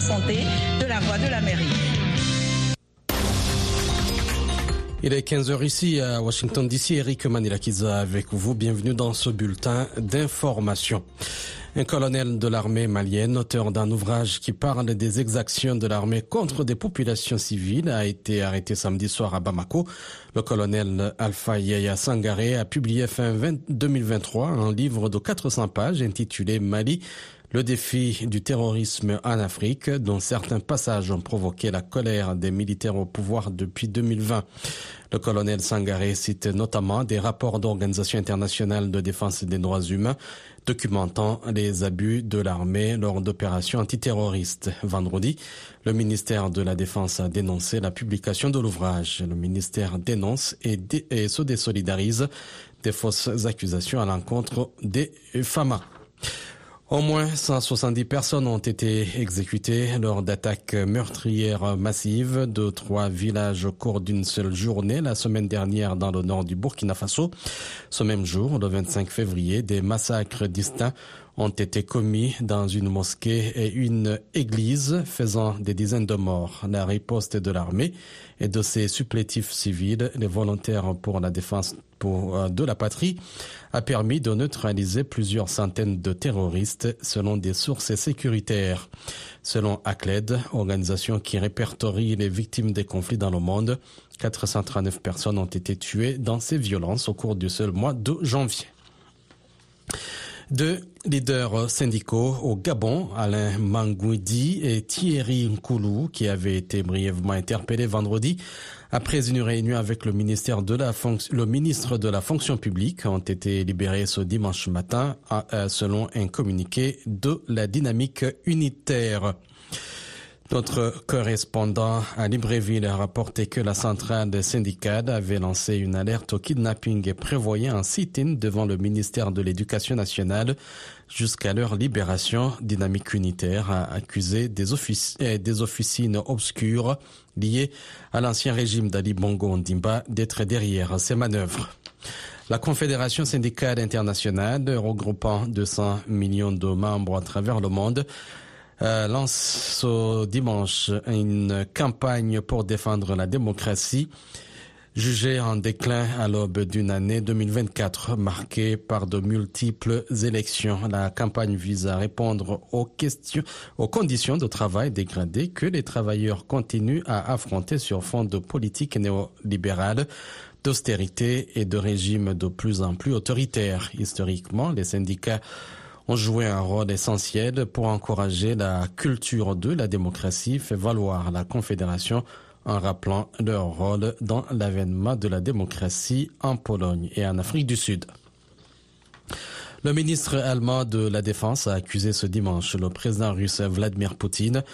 santé de la voie de la mairie. Il est 15h ici à Washington DC. Eric Manilakiza avec vous. Bienvenue dans ce bulletin d'information. Un colonel de l'armée malienne, auteur d'un ouvrage qui parle des exactions de l'armée contre des populations civiles, a été arrêté samedi soir à Bamako. Le colonel Alpha Yaya Sangaré a publié fin 2023 un livre de 400 pages intitulé Mali, le défi du terrorisme en Afrique, dont certains passages ont provoqué la colère des militaires au pouvoir depuis 2020. Le colonel Sangaré cite notamment des rapports d'organisations internationales de défense des droits humains documentant les abus de l'armée lors d'opérations antiterroristes. Vendredi, le ministère de la Défense a dénoncé la publication de l'ouvrage. Le ministère dénonce et, et se désolidarise des fausses accusations à l'encontre des FAMA. Au moins 170 personnes ont été exécutées lors d'attaques meurtrières massives de trois villages au cours d'une seule journée la semaine dernière dans le nord du Burkina Faso. Ce même jour, le 25 février, des massacres distincts ont été commis dans une mosquée et une église, faisant des dizaines de morts. La riposte de l'armée et de ses supplétifs civils, les volontaires pour la défense de la patrie, a permis de neutraliser plusieurs centaines de terroristes selon des sources sécuritaires. Selon ACLED, organisation qui répertorie les victimes des conflits dans le monde, 439 personnes ont été tuées dans ces violences au cours du seul mois de janvier. Deux leaders syndicaux au Gabon, Alain Mangouidi et Thierry Nkoulou, qui avaient été brièvement interpellés vendredi après une réunion avec le ministère de la le ministre de la fonction publique, ont été libérés ce dimanche matin, selon un communiqué de la dynamique unitaire. Notre correspondant à Libreville a rapporté que la centrale des syndicats avait lancé une alerte au kidnapping et prévoyait un sit-in devant le ministère de l'Éducation nationale jusqu'à leur libération. Dynamique unitaire a accusé des, eh, des officines obscures liées à l'ancien régime d'Ali Bongo Ondimba d'être derrière ces manœuvres. La Confédération syndicale internationale, regroupant 200 millions de membres à travers le monde, euh, lance ce dimanche une campagne pour défendre la démocratie jugée en déclin à l'aube d'une année 2024 marquée par de multiples élections. La campagne vise à répondre aux questions, aux conditions de travail dégradées que les travailleurs continuent à affronter sur fond de politique néolibérale d'austérité et de régimes de plus en plus autoritaires. Historiquement, les syndicats ont joué un rôle essentiel pour encourager la culture de la démocratie, fait valoir la Confédération en rappelant leur rôle dans l'avènement de la démocratie en Pologne et en Afrique du Sud. Le ministre allemand de la Défense a accusé ce dimanche le président russe Vladimir Poutine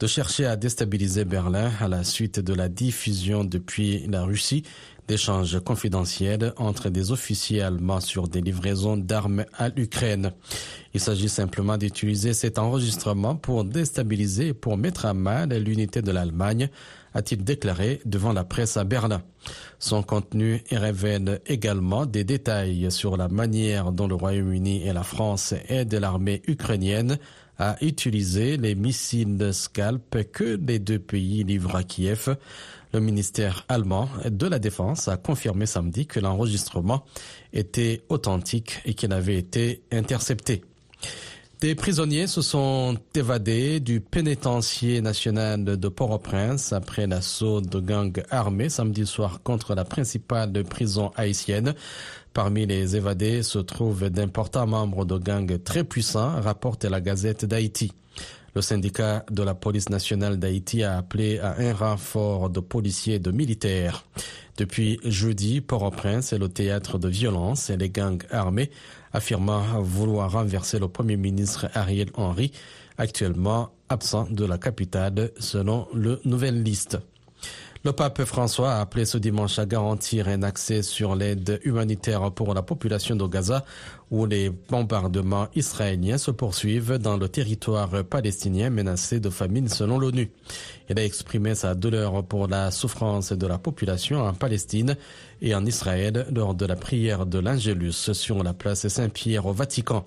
de chercher à déstabiliser Berlin à la suite de la diffusion depuis la Russie d'échanges confidentiels entre des officiers allemands sur des livraisons d'armes à l'Ukraine. Il s'agit simplement d'utiliser cet enregistrement pour déstabiliser et pour mettre à mal l'unité de l'Allemagne, a-t-il déclaré devant la presse à Berlin. Son contenu révèle également des détails sur la manière dont le Royaume-Uni et la France aident l'armée ukrainienne à utiliser les missiles Scalp que les deux pays livrent à Kiev. Le ministère allemand de la Défense a confirmé samedi que l'enregistrement était authentique et qu'il avait été intercepté. Des prisonniers se sont évadés du pénitencier national de Port-au-Prince après l'assaut de gangs armés samedi soir contre la principale prison haïtienne. Parmi les évadés se trouvent d'importants membres de gangs très puissants, rapporte la Gazette d'Haïti. Le syndicat de la police nationale d'Haïti a appelé à un renfort de policiers et de militaires. Depuis jeudi, Port-au-Prince est le théâtre de violence et les gangs armés affirmant vouloir renverser le premier ministre Ariel Henry, actuellement absent de la capitale selon le nouvelle liste. Le pape François a appelé ce dimanche à garantir un accès sur l'aide humanitaire pour la population de Gaza, où les bombardements israéliens se poursuivent dans le territoire palestinien menacé de famine selon l'ONU. Il a exprimé sa douleur pour la souffrance de la population en Palestine et en Israël lors de la prière de l'Angélus sur la place Saint-Pierre au Vatican.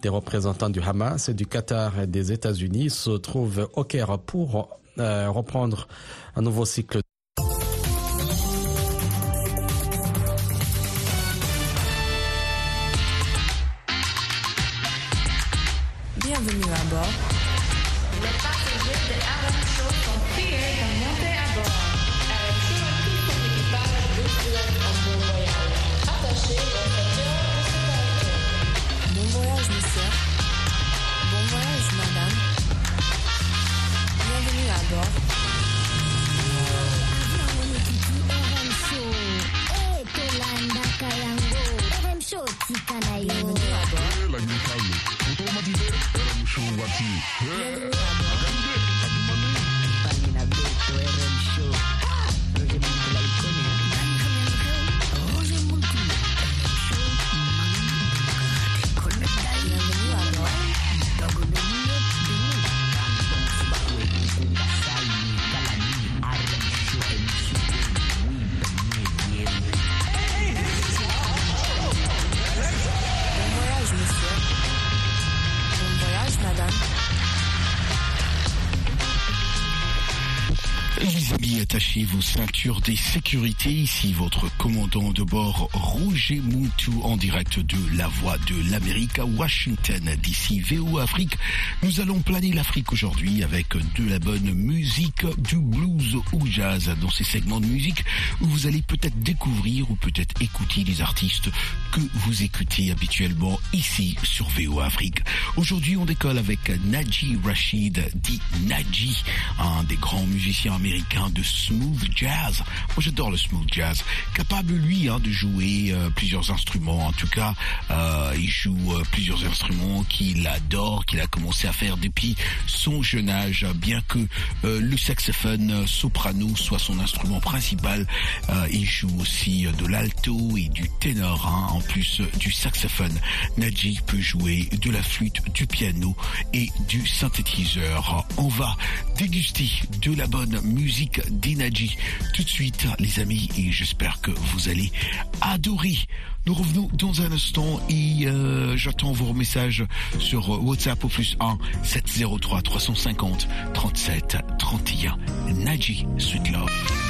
Des représentants du Hamas, du Qatar et des États-Unis se trouvent au Caire pour euh, reprendre un nouveau cycle. つかないように。Like you tell me. お友達で、やらむ正月。へえ。あかんで。Vos ceintures des sécurités. Ici votre commandant de bord, Roger Moutou, en direct de la Voix de l'Amérique à Washington, d'ici VO Afrique. Nous allons planer l'Afrique aujourd'hui avec de la bonne musique, du blues au jazz dans ces segments de musique où vous allez peut-être découvrir ou peut-être écouter des artistes que vous écoutez habituellement ici sur VO Afrique. Aujourd'hui, on décolle avec Naji Rashid, dit Naji, un des grands musiciens américains de smooth jazz. Moi, j'adore le smooth jazz. Capable, lui, hein, de jouer euh, plusieurs instruments. En tout cas, euh, il joue euh, plusieurs instruments qu'il adore, qu'il a commencé à faire depuis son jeune âge. Bien que le saxophone soprano soit son instrument principal, il joue aussi de l'alto et du ténor, hein, en plus du saxophone. Naji peut jouer de la flûte, du piano et du synthétiseur. On va déguster de la bonne musique d'Enaji tout de suite, les amis, et j'espère que vous allez adorer. Nous revenons dans un instant et euh, j'attends vos messages sur WhatsApp au plus 1 703 350 37 31. Naji, Sweet Love.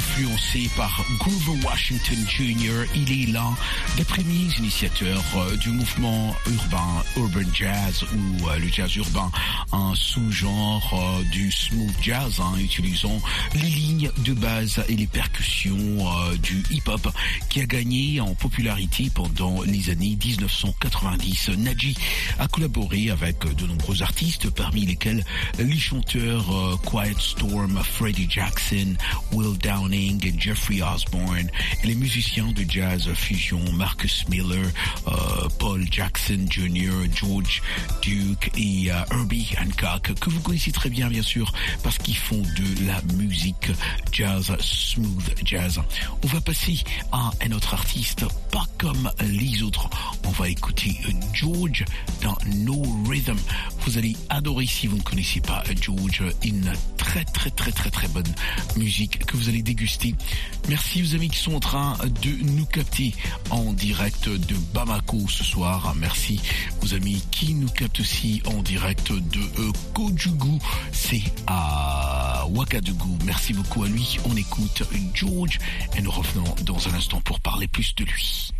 Influencé par Grover Washington Jr. Il est l'un des premiers initiateurs euh, du mouvement urbain, urban jazz ou euh, le jazz urbain, un sous-genre euh, du smooth jazz, hein, utilisant les lignes de base et les percussions du hip-hop qui a gagné en popularité pendant les années 1990. Naji a collaboré avec de nombreux artistes, parmi lesquels les chanteurs Quiet Storm, Freddie Jackson, Will Jeffrey Osborne, et les musiciens de jazz fusion Marcus Miller, euh, Paul Jackson Jr., George Duke et euh, Herbie Hancock, que vous connaissez très bien bien sûr, parce qu'ils font de la musique jazz, smooth jazz. On va passer à un autre artiste, pas comme les autres. On va écouter George dans No Rhythm. Vous allez adorer si vous ne connaissez pas George, une très très très très très bonne musique que vous allez Merci aux amis qui sont en train de nous capter en direct de Bamako ce soir. Merci aux amis qui nous captent aussi en direct de euh, Kojugu. C'est à Ouagadougou. Merci beaucoup à lui. On écoute George et nous revenons dans un instant pour parler plus de lui.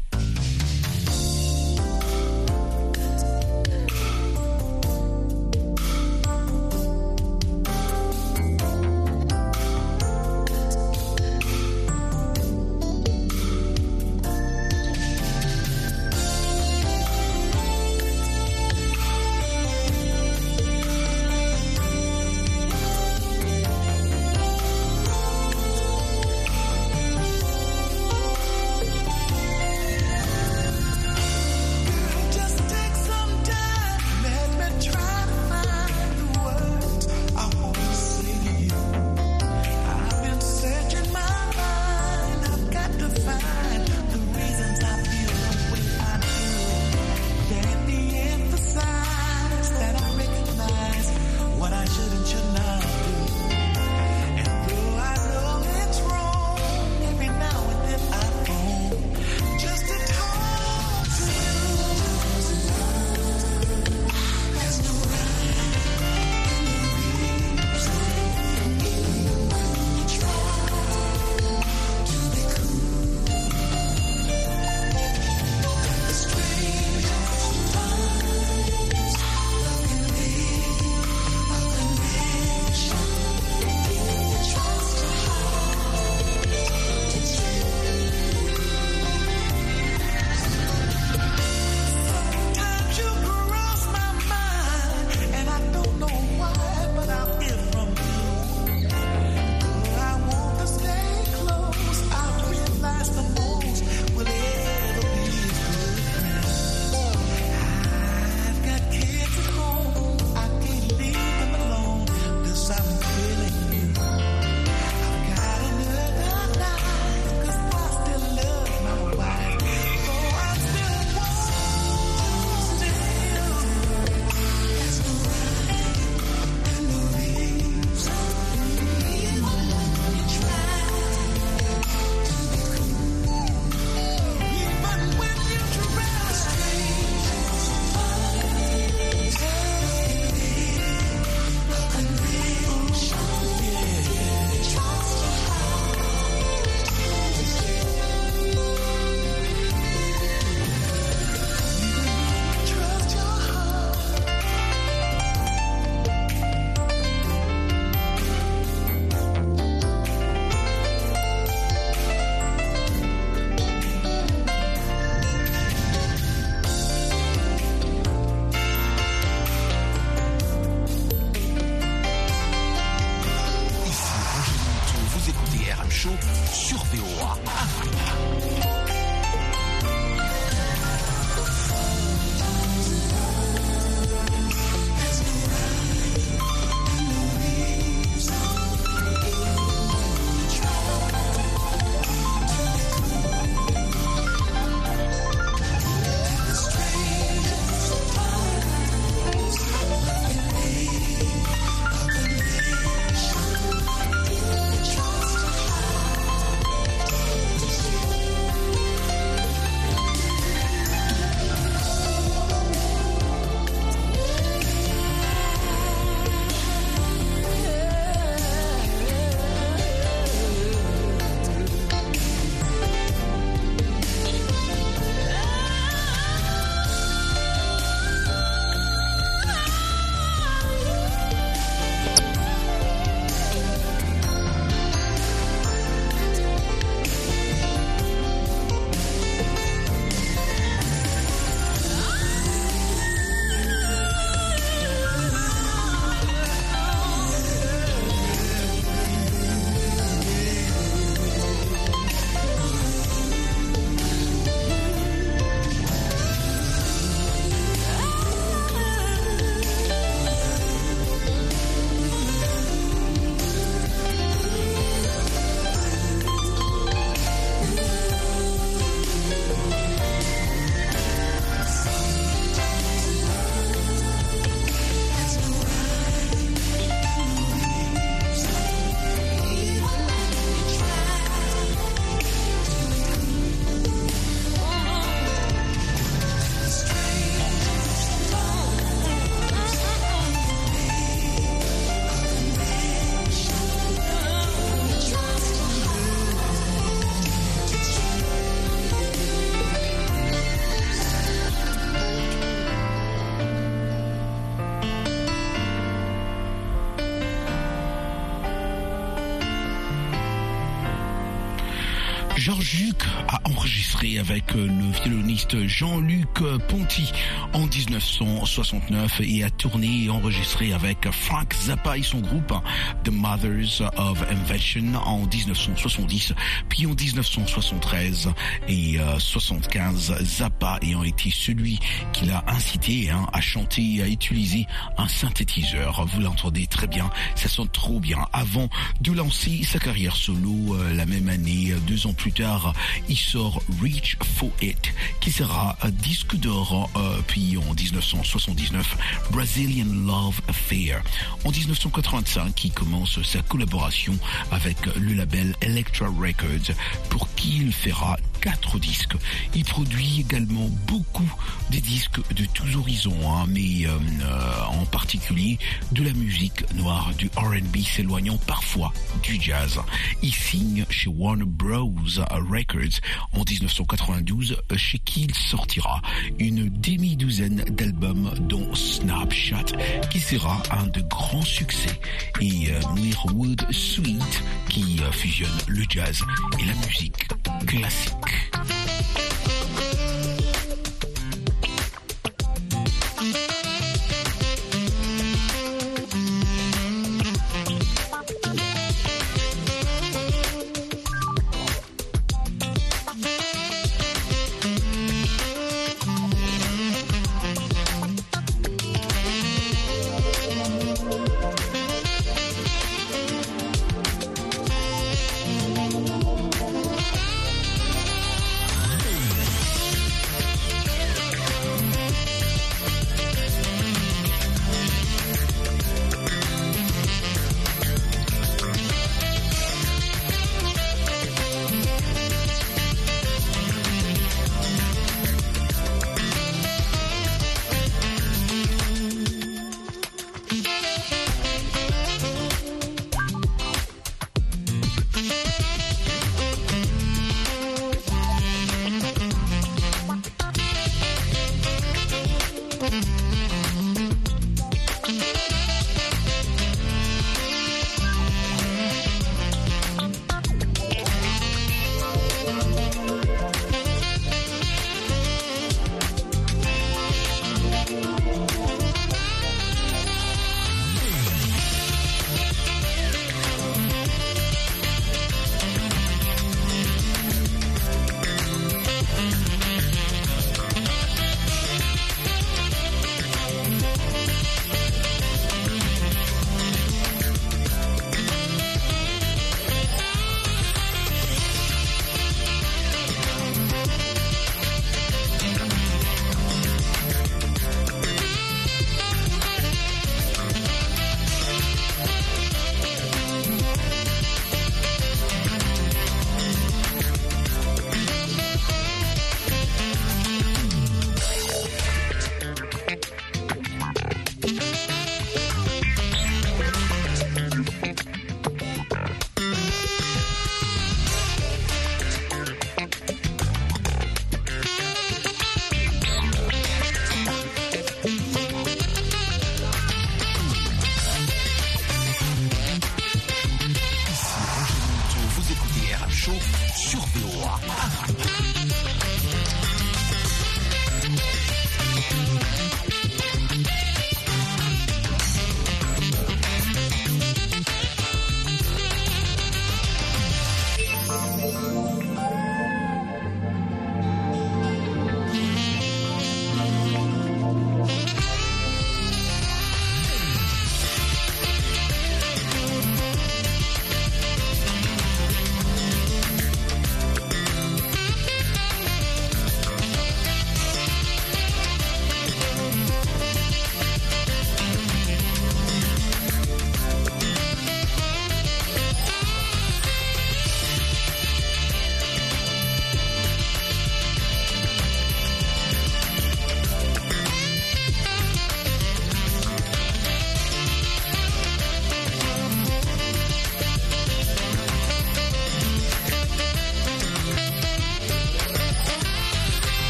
Ah, ah, ah. Georges Luc. a enregistré avec euh, le violoniste Jean-Luc Ponty en 1969 et a tourné et enregistré avec Frank Zappa et son groupe The Mothers of Invention en 1970, puis en 1973 et euh, 75, Zappa ayant été celui qui l'a incité hein, à chanter et à utiliser un synthétiseur. Vous l'entendez très bien, ça sonne trop bien. Avant de lancer sa carrière solo euh, la même année, euh, deux ans plus tard, il sort Reach for It, qui sera disque d'or, euh, puis en 1979, Brazilian Love Affair. En 1985, il commence sa collaboration avec le label Electra Records, pour qui il fera quatre disques. Il produit également beaucoup des disques de tous horizons, hein, mais euh, euh, en particulier de la musique noire, du R&B s'éloignant parfois du jazz. Il signe chez Warner Bros. Records en 1992, chez qui il sortira une demi-douzaine d'albums dont Snapshot, qui sera un de grands succès, et euh, Suite, qui euh, fusionne le jazz et la musique classique. I Bye.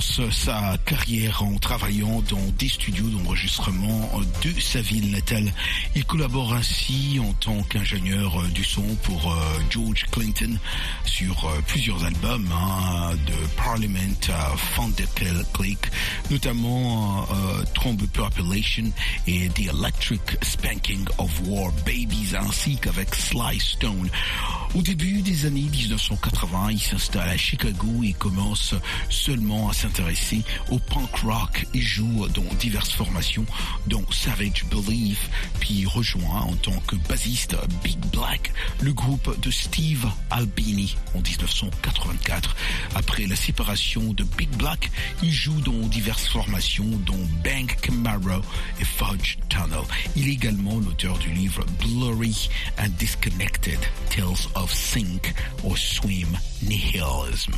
Sa carrière en travaillant dans des studios d'enregistrement de sa ville natale. Il collabore ainsi en tant qu'ingénieur du son pour euh, George Clinton sur euh, plusieurs albums hein, de Parliament à Click, notamment euh, Trombe Population et The Electric Spanking of War Babies ainsi qu'avec Sly Stone. Au début des années 1980, il s'installe à Chicago et commence seulement à s'intéresser au punk rock et joue dans diverses formations, dont Savage Belief, puis rejoint en tant que bassiste Big Black le groupe de Steve Albini en 1984. Après la séparation de Big Black, il joue dans diverses formations, dont Bank Camaro et Fudge Tunnel. Il est également l'auteur du livre Blurry and Disconnected Tales of Sink or Swim Nihilism.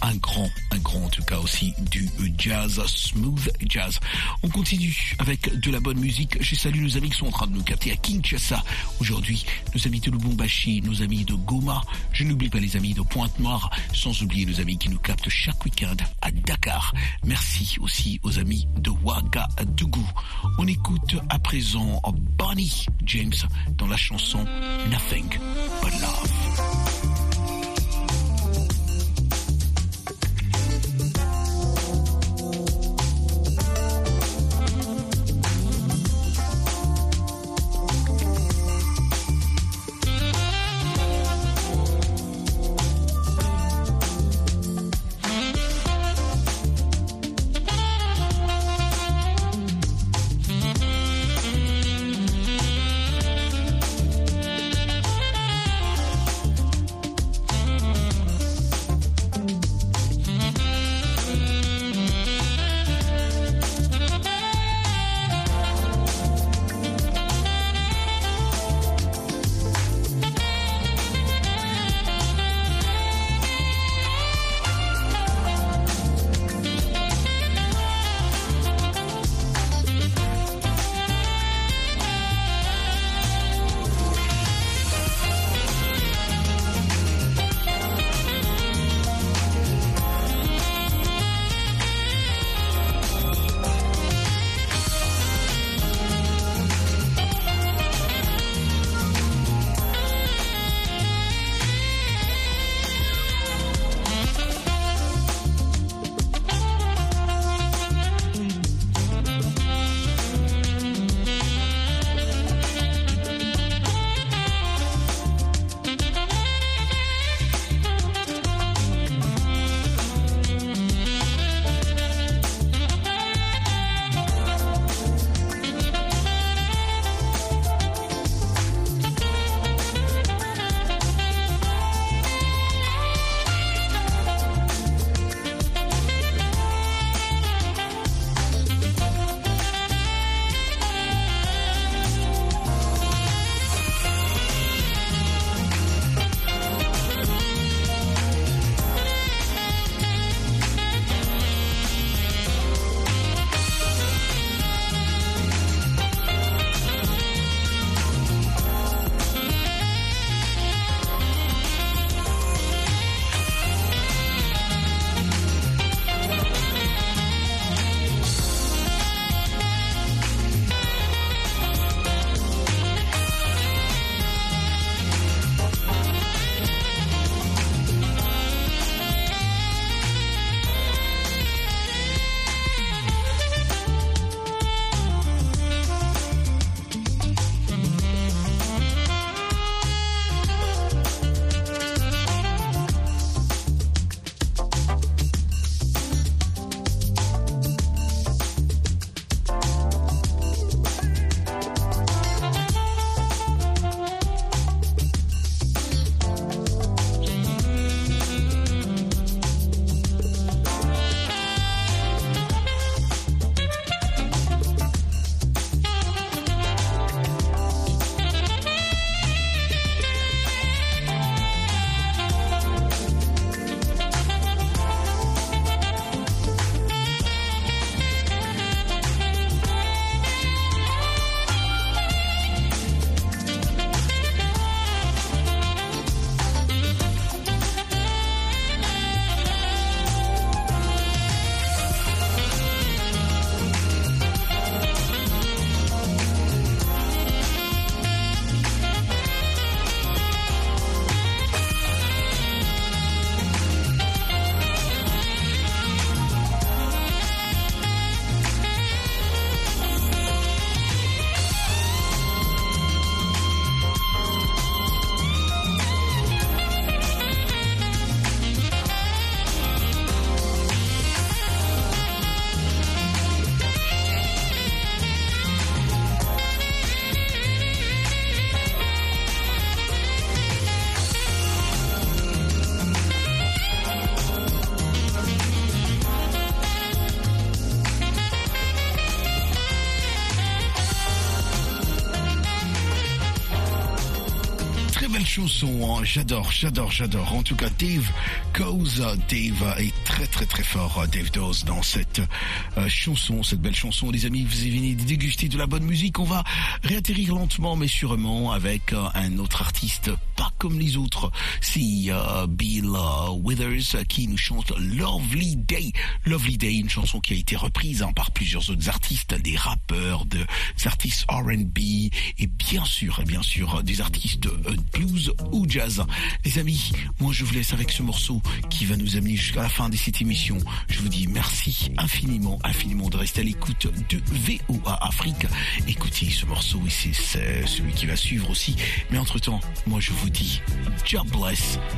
Un grand, un grand en tout cas aussi du jazz, smooth jazz. On continue avec de la bonne musique. Je salue nos amis qui sont en train de nous capter à Kinshasa. Aujourd'hui, nos amis de Lubumbashi, nos amis de Goma. Je n'oublie pas les amis de Pointe-Noire, sans oublier nos amis qui nous captent chaque week-end à Dakar. Merci aussi aux amis de Ouagadougou. On écoute à présent Bonnie James dans la chanson Nothing But Love. Chanson, hein. j'adore, j'adore, j'adore. En tout cas, Dave Cause, Dave est très très très fort, Dave Dose, dans cette euh, chanson, cette belle chanson. Les amis, vous venez de déguster de la bonne musique. On va réatterrir lentement mais sûrement avec euh, un autre artiste, pas comme les autres. C'est euh, Bill Withers qui nous chante Lovely Day. Lovely Day, une chanson qui a été reprise hein, par plusieurs autres artistes, des rappeurs, des artistes R&B et bien sûr, bien sûr, des artistes euh, ou jazz. Les amis, moi je vous laisse avec ce morceau qui va nous amener jusqu'à la fin de cette émission. Je vous dis merci infiniment, infiniment de rester à l'écoute de VOA Afrique. Écoutez ce morceau ici, c'est celui qui va suivre aussi. Mais entre-temps, moi je vous dis, job bless.